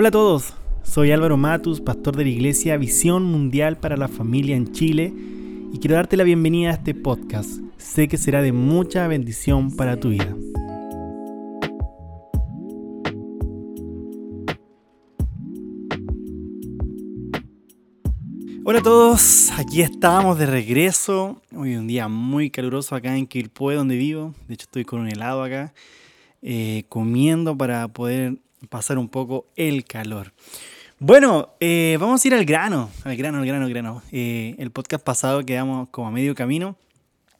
Hola a todos, soy Álvaro Matus, pastor de la iglesia Visión Mundial para la Familia en Chile y quiero darte la bienvenida a este podcast. Sé que será de mucha bendición para tu vida. Hola a todos, aquí estamos de regreso. Hoy un día muy caluroso acá en Quilpué, donde vivo. De hecho, estoy con un helado acá, eh, comiendo para poder pasar un poco el calor. Bueno, eh, vamos a ir al grano, al grano, al grano, al grano. Eh, el podcast pasado quedamos como a medio camino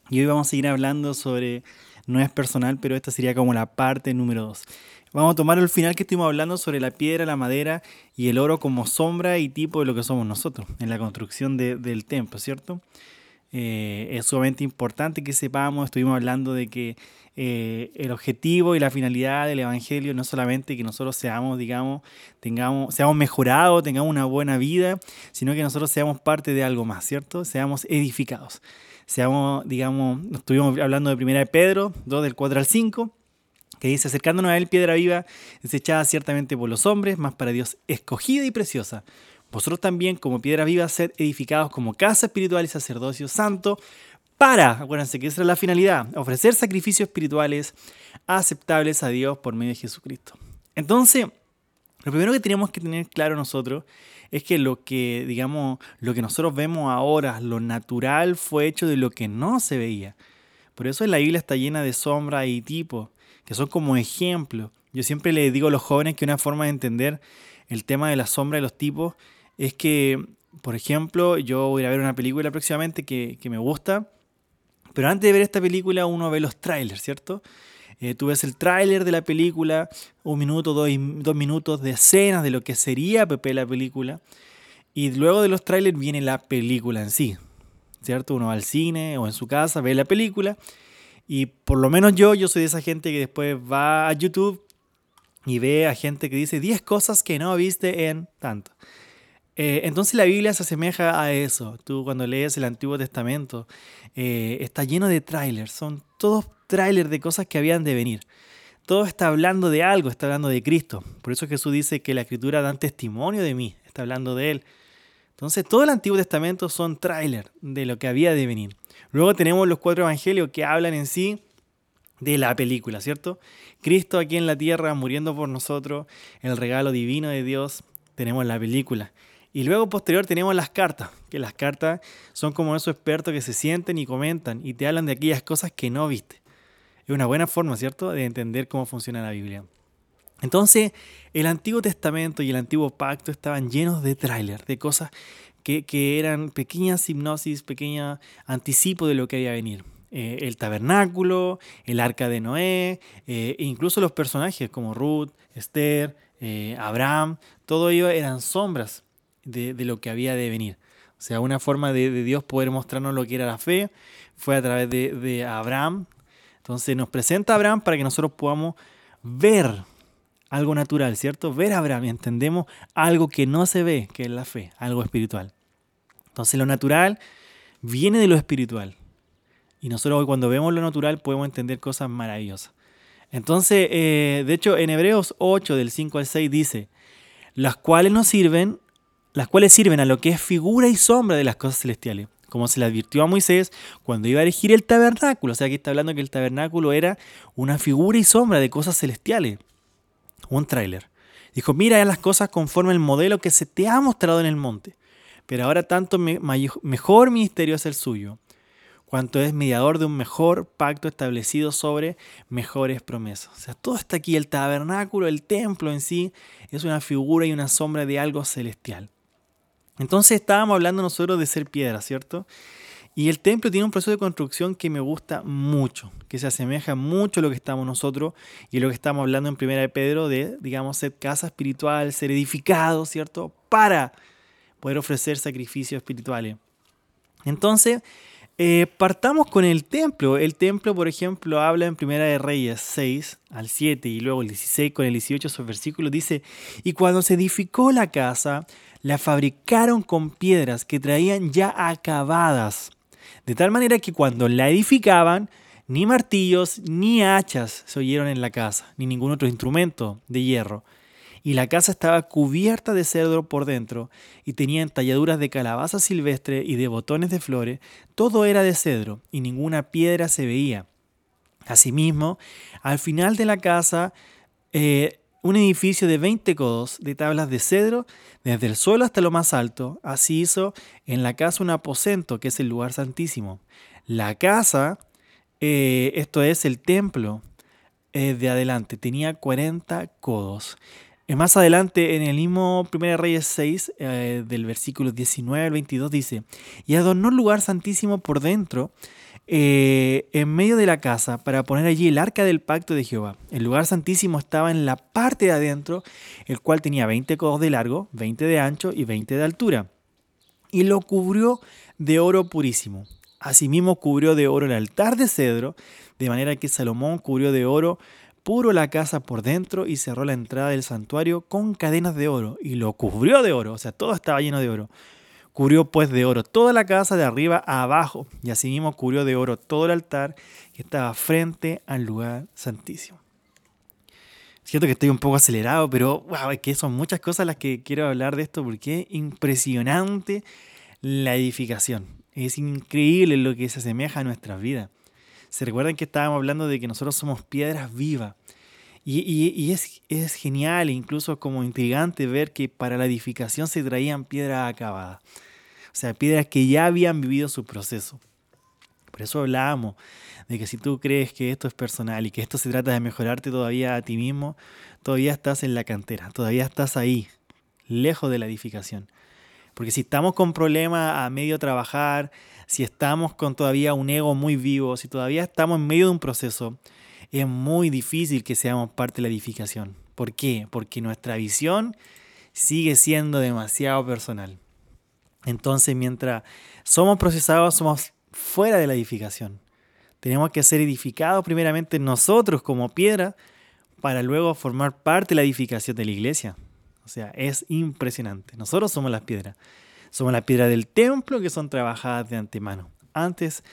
y hoy vamos a seguir hablando sobre, no es personal, pero esta sería como la parte número 2. Vamos a tomar el final que estuvimos hablando sobre la piedra, la madera y el oro como sombra y tipo de lo que somos nosotros en la construcción del templo, ¿cierto? Eh, es sumamente importante que sepamos, estuvimos hablando de que eh, el objetivo y la finalidad del Evangelio no solamente que nosotros seamos, digamos, tengamos, seamos mejorados, tengamos una buena vida, sino que nosotros seamos parte de algo más, ¿cierto? Seamos edificados. Seamos, digamos, estuvimos hablando de primera de Pedro, 2 del 4 al 5, que dice, acercándonos a él, piedra viva, desechada ciertamente por los hombres, más para Dios escogida y preciosa. Vosotros también, como piedra viva, sed edificados como casa espiritual y sacerdocio santo, para, acuérdense que esa es la finalidad, ofrecer sacrificios espirituales aceptables a Dios por medio de Jesucristo. Entonces, lo primero que tenemos que tener claro nosotros es que lo que, digamos, lo que nosotros vemos ahora, lo natural, fue hecho de lo que no se veía. Por eso la Biblia está llena de sombras y tipos que son como ejemplos. Yo siempre le digo a los jóvenes que una forma de entender el tema de la sombra y los tipos es que, por ejemplo, yo voy a ver una película próximamente que, me gusta, pero antes de ver esta película uno ve los trailers, ¿cierto? Eh, tú ves el tráiler de la película, un minuto, dos, dos, minutos de escenas de lo que sería Pepe la película, y luego de los trailers viene la película en sí, ¿cierto? Uno va al cine o en su casa, ve la película, y por lo menos yo, yo soy de esa gente que después va a YouTube y ve a gente que dice 10 cosas que no viste en tanto. Eh, entonces la Biblia se asemeja a eso. Tú cuando lees el Antiguo Testamento eh, está lleno de trailers. Son todos trailers de cosas que habían de venir. Todo está hablando de algo, está hablando de Cristo. Por eso Jesús dice que la Escritura da testimonio de mí, está hablando de Él. Entonces todo el Antiguo Testamento son trailers de lo que había de venir. Luego tenemos los cuatro evangelios que hablan en sí de la película, ¿cierto? Cristo aquí en la tierra muriendo por nosotros, el regalo divino de Dios, tenemos la película. Y luego posterior tenemos las cartas, que las cartas son como esos expertos que se sienten y comentan y te hablan de aquellas cosas que no viste. Es una buena forma, ¿cierto?, de entender cómo funciona la Biblia. Entonces, el Antiguo Testamento y el Antiguo Pacto estaban llenos de tráiler, de cosas que, eran pequeñas hipnosis, pequeños anticipo de lo que había a venir. Eh, el tabernáculo, el arca de Noé, eh, incluso los personajes como Ruth, Esther, eh, Abraham, todo ello eran sombras de, lo que había de venir. O sea, una forma de, Dios poder mostrarnos lo que era la fe fue a través de, de Abraham. Entonces nos presenta Abraham para que nosotros podamos ver algo natural, ¿cierto? Ver a Abraham y entendemos algo que no se ve, que es la fe, algo espiritual. Entonces lo natural viene de lo espiritual. Y nosotros hoy cuando vemos lo natural podemos entender cosas maravillosas. Entonces, eh, de hecho, en Hebreos 8, del 5 al 6 dice, las cuales nos sirven, las cuales sirven a lo que es figura y sombra de las cosas celestiales, como se le advirtió a Moisés cuando iba a elegir el tabernáculo. O sea, aquí está hablando que el tabernáculo era una figura y sombra de cosas celestiales. Un tráiler. Dijo, mira las cosas conforme el modelo que se te ha mostrado en el monte pero ahora tanto mejor ministerio es el suyo, cuanto es mediador de un mejor pacto establecido sobre mejores promesas. O sea, todo está aquí, el tabernáculo, el templo en sí, es una figura y una sombra de algo celestial. Entonces estábamos hablando nosotros de ser piedra, ¿cierto? Y el templo tiene un proceso de construcción que me gusta mucho, que se asemeja mucho a lo que estamos nosotros y lo que estamos hablando en Primera de Pedro de, digamos, ser casa espiritual, ser edificado, ¿cierto? Para poder ofrecer sacrificios espirituales. Entonces, eh, partamos con el templo. El templo, por ejemplo, habla en Primera de Reyes 6 al 7 y luego el 16 con el 18 esos versículos. Dice, y cuando se edificó la casa, la fabricaron con piedras que traían ya acabadas. De tal manera que cuando la edificaban, ni martillos ni hachas se oyeron en la casa, ni ningún otro instrumento de hierro Y la casa estaba cubierta de cedro por dentro y tenía entalladuras de calabaza silvestre y de botones de flores. Todo era de cedro y ninguna piedra se veía. Asimismo, al final de la casa, eh, un edificio de 20 codos de tablas de cedro, desde el suelo hasta lo más alto. Así hizo en la casa un aposento, que es el lugar santísimo. La casa, eh, esto es el templo eh, de adelante, tenía 40 codos. Más adelante, en el mismo 1 Reyes 6, eh, del versículo 19 al 22, dice, y adornó el lugar santísimo por dentro, eh, en medio de la casa, para poner allí el arca del pacto de Jehová. El lugar santísimo estaba en la parte de adentro, el cual tenía 20 codos de largo, 20 de ancho y 20 de altura. Y lo cubrió de oro purísimo. Asimismo cubrió de oro el altar de cedro, de manera que Salomón cubrió de oro puro la casa por dentro y cerró la entrada del santuario con cadenas de oro y lo cubrió de oro, o sea, todo estaba lleno de oro. Cubrió pues de oro toda la casa de arriba a abajo y asimismo cubrió de oro todo el altar que estaba frente al lugar santísimo. Siento que estoy un poco acelerado, pero wow, es que son muchas cosas las que quiero hablar de esto porque es impresionante la edificación. Es increíble lo que se asemeja a nuestras vidas. Se recuerdan que estábamos hablando de que nosotros somos piedras vivas. Y, es, es, genial, incluso como intrigante ver que para la edificación se traían piedras acabadas. Sea, piedras que ya habían vivido su proceso. Por eso hablábamos de que si tú crees que esto es personal y que esto se trata de mejorarte todavía a ti mismo, todavía estás en la cantera, todavía estás ahí, lejos de la edificación. Porque si estamos con problemas a medio trabajar, si estamos con todavía un ego muy vivo, si todavía estamos en medio de un proceso, es muy difícil que seamos parte de la edificación. ¿Por qué? Porque nuestra visión sigue siendo demasiado personal. Entonces, mientras somos procesados, somos fuera de la edificación. Tenemos que ser edificados primeramente nosotros como piedra para luego formar parte de la edificación de la iglesia. O sea, es impresionante. Nosotros somos las piedras. Somos la piedra del templo que son trabajadas de antemano. Antes,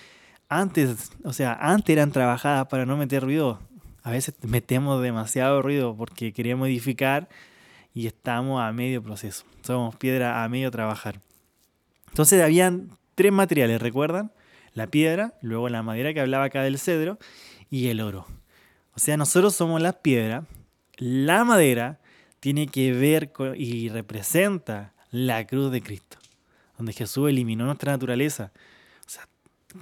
antes, o sea, antes eran trabajadas para no meter ruido. A veces metemos demasiado ruido porque queremos edificar y estamos a medio proceso. Somos piedra a medio trabajar. Entonces habían tres materiales, ¿recuerdan? La piedra, luego la madera que hablaba acá del cedro y el oro. O sea, nosotros somos las piedras, la madera tiene que ver y representa la cruz de Cristo donde Jesús eliminó nuestra naturaleza. O sea,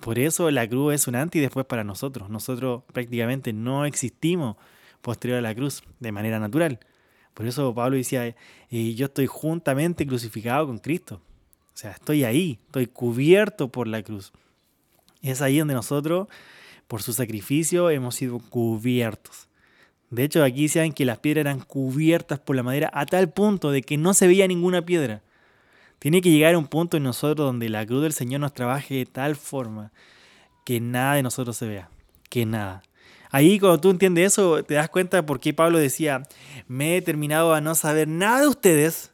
por eso la cruz es un antes y después para nosotros. Nosotros prácticamente no existimos posterior a la cruz de manera natural. Por eso Pablo decía, eh, yo estoy juntamente crucificado con Cristo. O sea, estoy ahí, estoy cubierto por la cruz. Es ahí donde nosotros, por su sacrificio, hemos sido cubiertos. De hecho, aquí decían que las piedras eran cubiertas por la madera a tal punto de que no se veía ninguna piedra. Tiene que llegar a un punto en nosotros donde la cruz del Señor nos trabaje de tal forma que nada de nosotros se vea, que nada. Ahí cuando tú entiendes eso, te das cuenta de por qué Pablo decía, me he determinado a no saber nada de ustedes,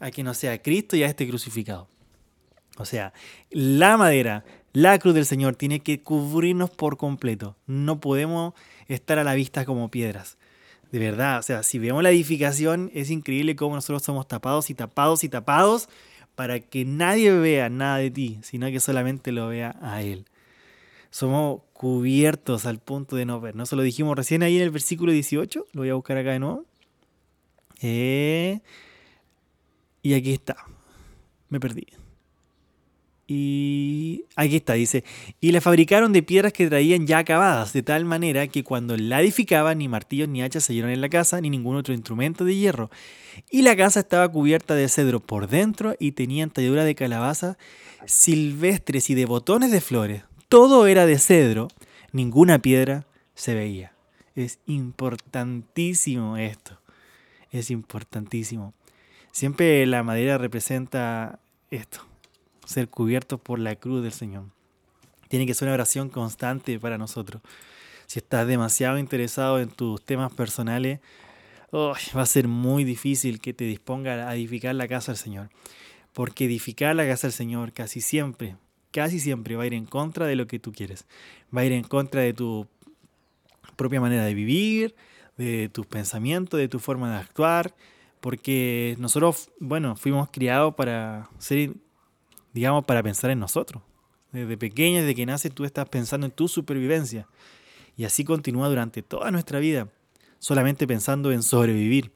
a que no sea Cristo y a este crucificado. O sea, la madera, la cruz del Señor tiene que cubrirnos por completo. No podemos estar a la vista como piedras. De verdad, o sea, si vemos la edificación, es increíble cómo nosotros somos tapados y tapados y tapados para que nadie vea nada de ti, sino que solamente lo vea a Él. Somos cubiertos al punto de no ver. ¿no? Eso lo dijimos recién ahí en el versículo 18. Lo voy a buscar acá de nuevo. Eh, y aquí está. Me perdí. Y aquí está, dice, y la fabricaron de piedras que traían ya acabadas, de tal manera que cuando la edificaban ni martillos ni hachas se dieron en la casa, ni ningún otro instrumento de hierro. Y la casa estaba cubierta de cedro por dentro y tenía entalladura de calabaza silvestres y de botones de flores. Todo era de cedro, ninguna piedra se veía. Es importantísimo esto. Es importantísimo. Siempre la madera representa esto ser cubiertos por la cruz del Señor. Tiene que ser una oración constante para nosotros. Si estás demasiado interesado en tus temas personales, va a ser muy difícil que te disponga a edificar la casa del Señor. Porque edificar la casa del Señor casi siempre, casi siempre va a ir en contra de lo que tú quieres. Va a ir en contra de tu propia manera de vivir, de tus pensamientos, de tu forma de actuar. Porque nosotros, bueno, fuimos criados para ser, digamos, para pensar en nosotros. Desde pequeño, desde que naces, tú estás pensando en tu supervivencia. Y así continúa durante toda nuestra vida, solamente pensando en sobrevivir.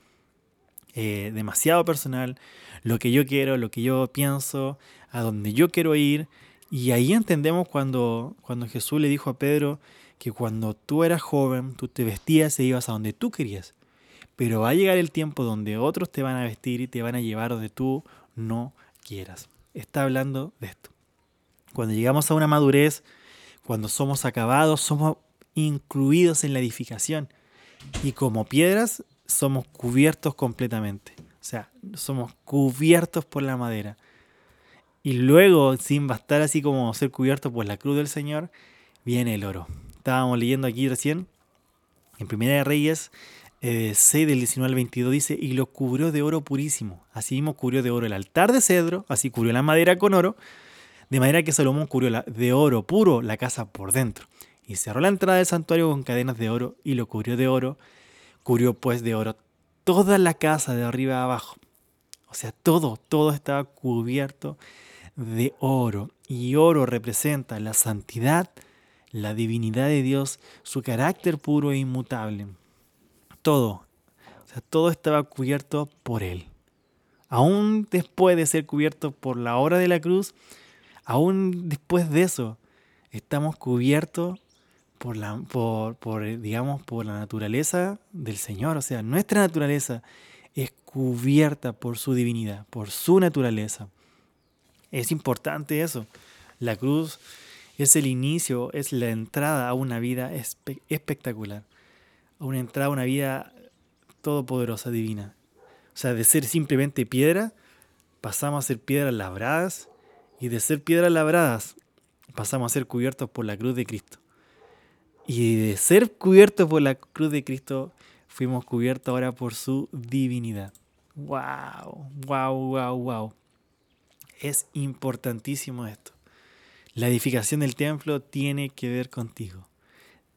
Eh, demasiado personal, lo que yo quiero, lo que yo pienso, a donde yo quiero ir. Y ahí entendemos cuando, cuando Jesús le dijo a Pedro que cuando tú eras joven, tú te vestías e ibas a donde tú querías. Pero va a llegar el tiempo donde otros te van a vestir y te van a llevar donde tú no quieras. Está hablando de esto. Cuando llegamos a una madurez, cuando somos acabados, somos incluidos en la edificación. Y como piedras, somos cubiertos completamente. O sea, somos cubiertos por la madera. Y luego, sin bastar así como ser cubiertos por la cruz del Señor, viene el oro. Estábamos leyendo aquí recién, en Primera de Reyes, 6 eh, del 19 al 22 dice, y lo cubrió de oro purísimo. Así mismo cubrió de oro el altar de cedro, así cubrió la madera con oro, de manera que Salomón cubrió de oro puro la casa por dentro. Y cerró la entrada del santuario con cadenas de oro y lo cubrió de oro. Cubrió pues de oro toda la casa de arriba a abajo. O sea, todo, todo estaba cubierto de oro. Y oro representa la santidad, la divinidad de Dios, su carácter puro e inmutable. Todo, o sea, todo estaba cubierto por Él. Aún después de ser cubierto por la obra de la cruz, aún después de eso, estamos cubiertos por la, por, por, digamos, por la naturaleza del Señor. O sea, nuestra naturaleza es cubierta por su divinidad, por su naturaleza. Es importante eso. La cruz es el inicio, es la entrada a una vida espectacular. A una entrada a una vida todopoderosa, divina. O sea, de ser simplemente piedra, pasamos a ser piedras labradas. Y de ser piedras labradas, pasamos a ser cubiertos por la cruz de Cristo. Y de ser cubiertos por la cruz de Cristo, fuimos cubiertos ahora por su divinidad. ¡Wow! ¡Wow! ¡Wow! ¡Wow! Es importantísimo esto. La edificación del templo tiene que ver contigo.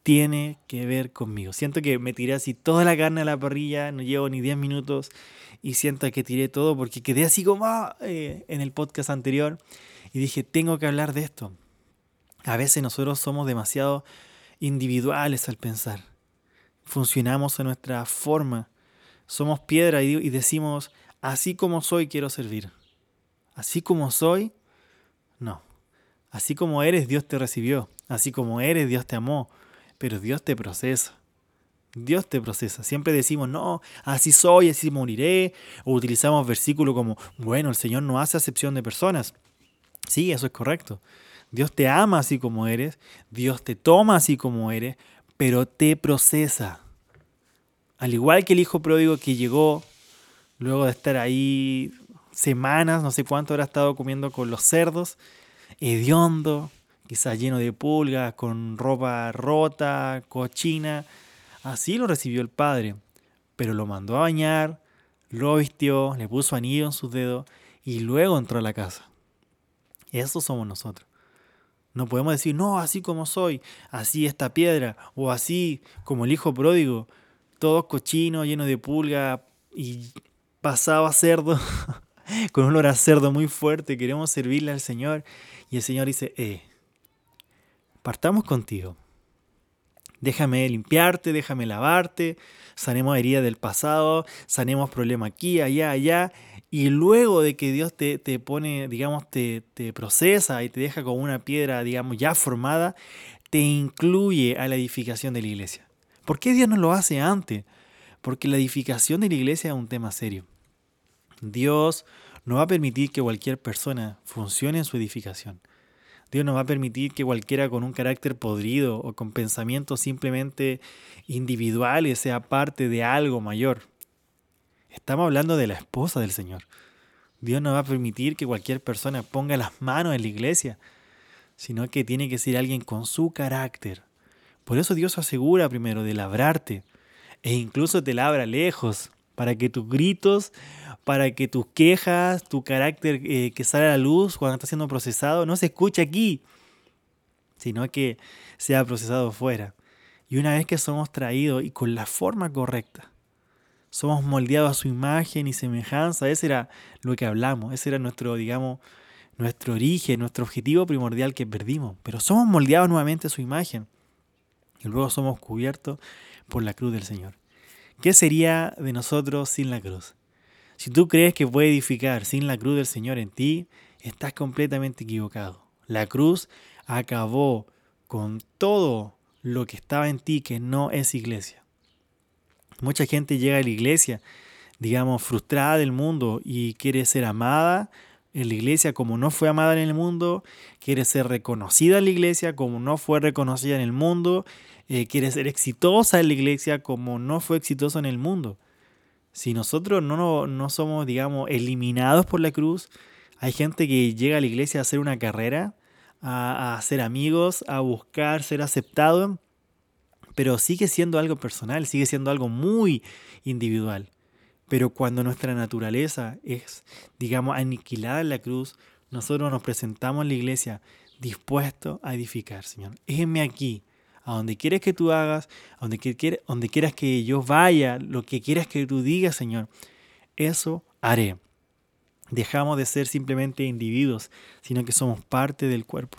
Tiene que ver conmigo. Siento que me tiré así toda la carne a la parrilla, no llevo ni 10 minutos y siento que tiré todo porque quedé así como ah, eh, en el podcast anterior y dije, tengo que hablar de esto. A veces nosotros somos demasiado individuales al pensar. Funcionamos a nuestra forma. Somos piedra y decimos, así como soy quiero servir así como soy, no. Así como eres, Dios te recibió. Así como eres, Dios te amó. Pero Dios te procesa. Dios te procesa. Siempre decimos, no, así soy, así moriré. O utilizamos versículos como, bueno, el Señor no hace acepción de personas. Sí, eso es correcto. Dios te ama así como eres. Dios te toma así como eres. Pero te procesa. Al igual que el hijo pródigo que llegó luego de estar ahí semanas, no sé cuánto habrá estado comiendo con los cerdos, hediondo, quizás lleno de pulgas, con ropa rota, cochina. Así lo recibió el padre, pero lo mandó a bañar, lo vistió, le puso anillo en sus dedos y luego entró a la casa. Eso somos nosotros. No podemos decir, no, así como soy, así esta piedra, o así como el hijo pródigo, todo cochino, lleno de pulga y pasado cerdo. con un olor a cerdo muy fuerte, queremos servirle al Señor. Y el Señor dice, eh, partamos contigo. Déjame limpiarte, déjame lavarte, sanemos heridas del pasado, sanemos problemas aquí, allá, allá. Y luego de que Dios te, te pone, digamos, te, te procesa y te deja con una piedra, digamos, ya formada, te incluye a la edificación de la iglesia. ¿Por qué Dios no lo hace antes? Porque la edificación de la iglesia es un tema serio. Dios no va a permitir que cualquier persona funcione en su edificación. Dios no va a permitir que cualquiera con un carácter podrido o con pensamientos simplemente individuales sea parte de algo mayor. Estamos hablando de la esposa del Señor. Dios no va a permitir que cualquier persona ponga las manos en la iglesia, sino que tiene que ser alguien con su carácter. Por eso Dios asegura primero de labrarte e incluso te labra lejos para que tus gritos, para que tus quejas, tu carácter eh, que sale a la luz cuando está siendo procesado, no se escuche aquí, sino que sea procesado fuera. Y una vez que somos traídos y con la forma correcta, somos moldeados a su imagen y semejanza. Ese era lo que hablamos, ese era nuestro, digamos, nuestro origen, nuestro objetivo primordial que perdimos. Pero somos moldeados nuevamente a su imagen y luego somos cubiertos por la cruz del Señor. ¿Qué sería de nosotros sin la cruz? Si tú crees que puede edificar sin la cruz del Señor en ti, estás completamente equivocado. La cruz acabó con todo lo que estaba en ti que no es iglesia. Mucha gente llega a la iglesia, digamos, frustrada del mundo y quiere ser amada en la iglesia como no fue amada en el mundo, quiere ser reconocida en la iglesia como no fue reconocida en el mundo, eh, quiere ser exitosa en la iglesia como no fue exitosa en el mundo. Si nosotros no, no somos, digamos, eliminados por la cruz, hay gente que llega a la iglesia a hacer una carrera, a, a hacer amigos, a buscar ser aceptado, pero sigue siendo algo personal, sigue siendo algo muy individual. Pero cuando nuestra naturaleza es, digamos, aniquilada en la cruz, nosotros nos presentamos en la iglesia dispuestos a edificar, Señor. Heme aquí, a donde quieres que tú hagas, a donde, quieras, donde quieras que yo vaya, lo que quieras que tú digas, Señor. Eso haré. Dejamos de ser simplemente individuos, sino que somos parte del cuerpo.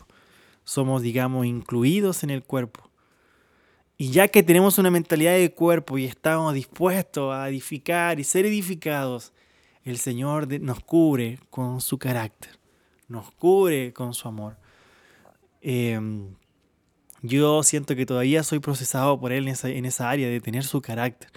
Somos, digamos, incluidos en el cuerpo. Y ya que tenemos una mentalidad de cuerpo y estamos dispuestos a edificar y ser edificados, el Señor nos cubre con su carácter, nos cubre con su amor. Em, yo siento que todavía soy procesado por Él en esa, área de tener su carácter.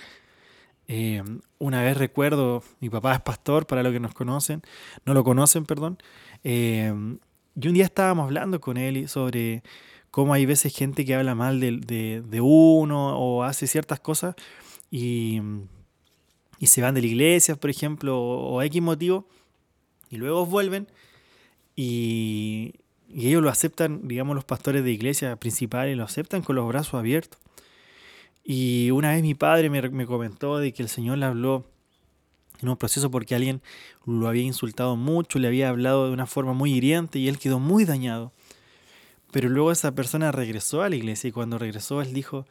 Em, una vez recuerdo, mi papá es pastor, para los que nos conocen, no lo conocen, perdón. Em, y un día estábamos hablando con él sobre cómo hay veces gente que habla mal de, uno o hace ciertas cosas y, se van de la iglesia, por ejemplo, o, o X motivo, y luego vuelven y, ellos lo aceptan, digamos, los pastores de iglesia principales lo aceptan con los brazos abiertos. Y una vez mi padre me, me comentó de que el Señor le habló en un proceso porque alguien lo había insultado mucho, le había hablado de una forma muy hiriente y él quedó muy dañado. Pero luego esa persona regresó a la iglesia y cuando regresó él dijo,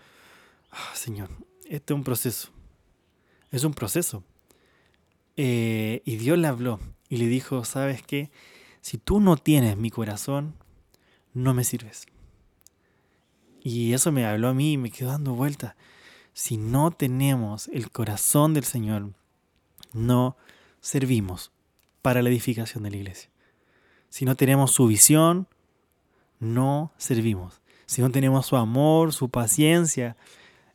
ah, Señor, este es un proceso. Es un proceso. Eh, y Dios le habló y le dijo, ¿sabes qué? Si tú no tienes mi corazón, no me sirves. Y eso me habló a mí y me quedó dando vuelta. Si no tenemos el corazón del Señor, no servimos para la edificación de la iglesia. Si no tenemos su visión, no servimos. Si no tenemos su amor, su paciencia,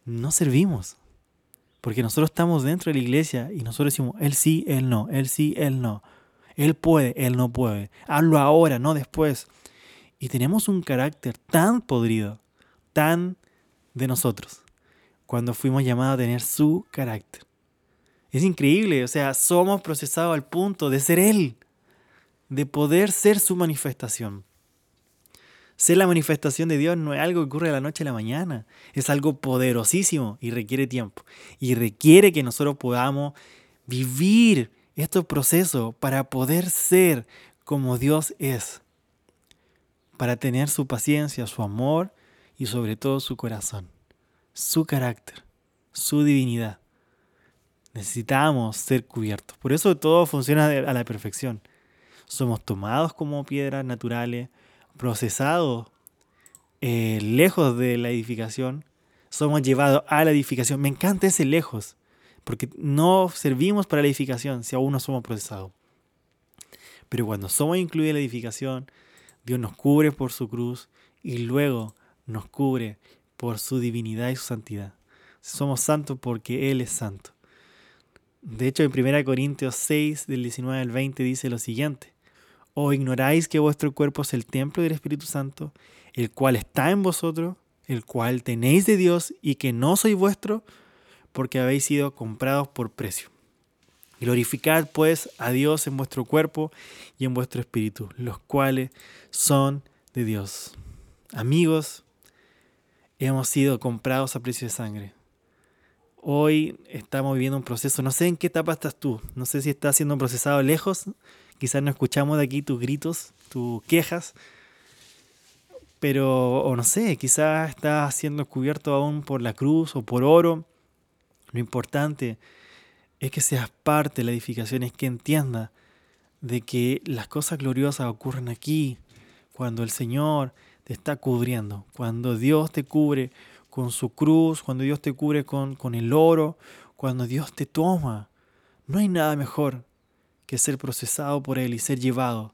no servimos. Porque nosotros estamos dentro de la iglesia y nosotros decimos, Él sí, Él no, Él sí, Él no. Él puede, Él no puede. Hazlo ahora, no después. Y tenemos un carácter tan podrido, tan de nosotros, cuando fuimos llamados a tener su carácter. Es increíble, o sea, somos procesados al punto de ser Él, de poder ser su manifestación. Ser la manifestación de Dios no es algo que ocurre de la noche a la mañana, es algo poderosísimo y requiere tiempo. Y requiere que nosotros podamos vivir estos procesos para poder ser como Dios es, para tener su paciencia, su amor y sobre todo su corazón, su carácter, su divinidad. Necesitamos ser cubiertos. Por eso todo funciona a la perfección. Somos tomados como piedras naturales, procesados eh, lejos de la edificación, somos llevados a la edificación. Me encanta ese lejos, porque no servimos para la edificación si aún no somos procesados. Pero cuando somos incluidos en la edificación, Dios nos cubre por su cruz y luego nos cubre por su divinidad y su santidad. Somos santos porque Él es santo. De hecho, en 1 Corintios 6, del 19 al 20 dice lo siguiente. ¿O ignoráis que vuestro cuerpo es el templo del Espíritu Santo, el cual está en vosotros, el cual tenéis de Dios y que no sois vuestro, porque habéis sido comprados por precio? Glorificad pues a Dios en vuestro cuerpo y en vuestro espíritu, los cuales son de Dios. Amigos, hemos sido comprados a precio de sangre. Hoy estamos viviendo un proceso, no sé en qué etapa estás tú, no sé si estás siendo procesado lejos Quizás no escuchamos de aquí tus gritos, tus quejas, pero, o no sé, quizás estás siendo cubierto aún por la cruz o por oro. Lo importante es que seas parte de la edificación, es que entienda de que las cosas gloriosas ocurren aquí, cuando el Señor te está cubriendo, cuando Dios te cubre con su cruz, cuando Dios te cubre con, con el oro, cuando Dios te toma. No hay nada mejor que ser procesado por Él y ser llevado.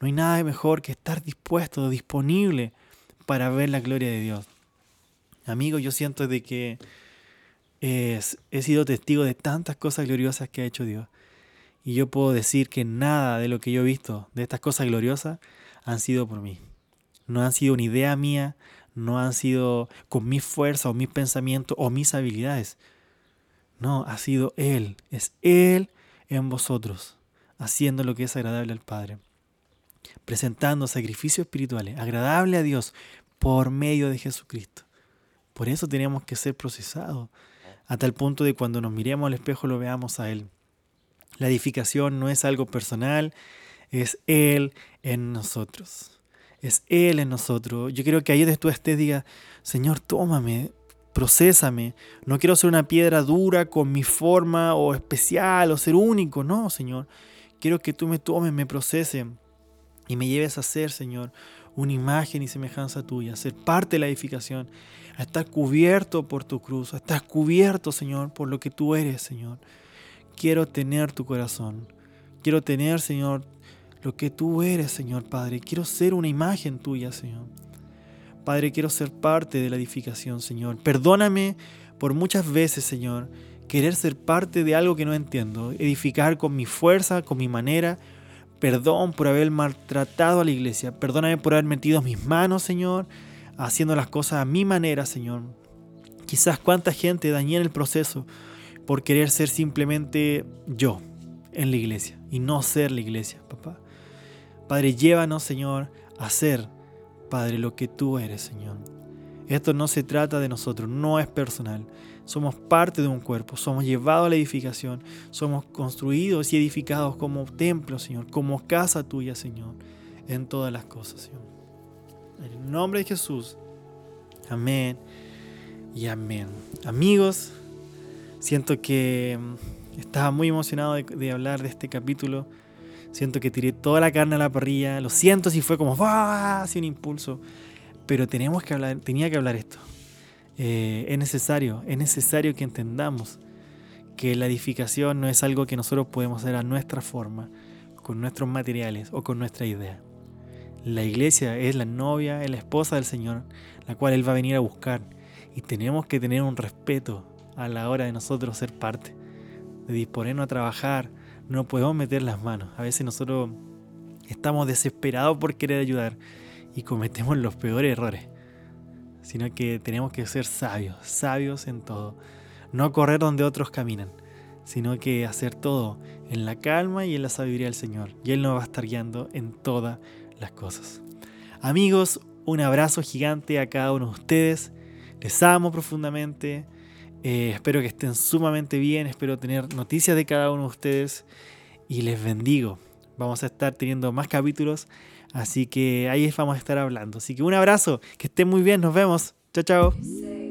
No hay nada mejor que estar dispuesto, disponible para ver la gloria de Dios. Amigo, yo siento de que he sido testigo de tantas cosas gloriosas que ha hecho Dios. Y yo puedo decir que nada de lo que yo he visto de estas cosas gloriosas han sido por mí. No han sido una idea mía, no han sido con mi fuerza o mis pensamientos o mis habilidades. No, ha sido Él. Es Él en vosotros, haciendo lo que es agradable al Padre. Presentando sacrificios espirituales, agradables a Dios por medio de Jesucristo. Por eso tenemos que ser procesados, a tal punto de cuando nos miremos al espejo lo veamos a Él. La edificación no es algo personal, es Él en nosotros. Es Él en nosotros. Yo quiero que ahí tú estés diga, Señor, tómame, procésame. No quiero ser una piedra dura con mi forma o especial o ser único. No, Señor. Quiero que tú me tomes, me proceses y me lleves a ser, Señor, una imagen y semejanza tuya, ser parte de la edificación, estar cubierto por tu cruz, estar cubierto, Señor, por lo que tú eres, Señor. Quiero tener tu corazón. Quiero tener, Señor, lo que tú eres, Señor Padre. Quiero ser una imagen tuya, Señor. Padre, quiero ser parte de la edificación, Señor. Perdóname por muchas veces, Señor, querer ser parte de algo que no entiendo, edificar con mi fuerza, con mi manera. Perdón por haber maltratado a la iglesia. Perdóname por haber metido mis manos, Señor, haciendo las cosas a mi manera, Señor. Quizás cuánta gente dañé en el proceso por querer ser simplemente yo en la iglesia y no ser la iglesia, papá. Padre, llévanos, Señor, a ser, Padre, lo que tú eres, Señor. Esto no se trata de nosotros, no es personal. Somos parte de un cuerpo, somos llevados a la edificación, somos construidos y edificados como templo, Señor, como casa tuya, Señor, en todas las cosas, Señor. En el nombre de Jesús. Amén y amén. Amigos, siento que mm, estaba muy emocionado de, hablar de este capítulo. Siento que tiré toda la carne a la parrilla. Lo siento si fue como ¡ah! así un impulso. Pero tenemos que hablar, tenía que hablar esto. Eh, es necesario, es necesario que entendamos que la edificación no es algo que nosotros podemos hacer a nuestra forma, con nuestros materiales o con nuestra idea. La iglesia es la novia, es la esposa del Señor, la cual Él va a venir a buscar. Y tenemos que tener un respeto a la hora de nosotros ser parte, de disponernos a trabajar, no podemos meter las manos. A veces nosotros estamos desesperados por querer ayudar y cometemos los peores errores. Sino que tenemos que ser sabios, sabios en todo. No correr donde otros caminan, sino que hacer todo en la calma y en la sabiduría del Señor. Y Él nos va a estar guiando en todas las cosas. Amigos, un abrazo gigante a cada uno de ustedes. Les amo profundamente. Eh, espero que estén sumamente bien, espero tener noticias de cada uno de ustedes y les bendigo. Vamos a estar teniendo más capítulos, así que ahí vamos a estar hablando. Así que un abrazo, que estén muy bien, nos vemos. Chao, chao.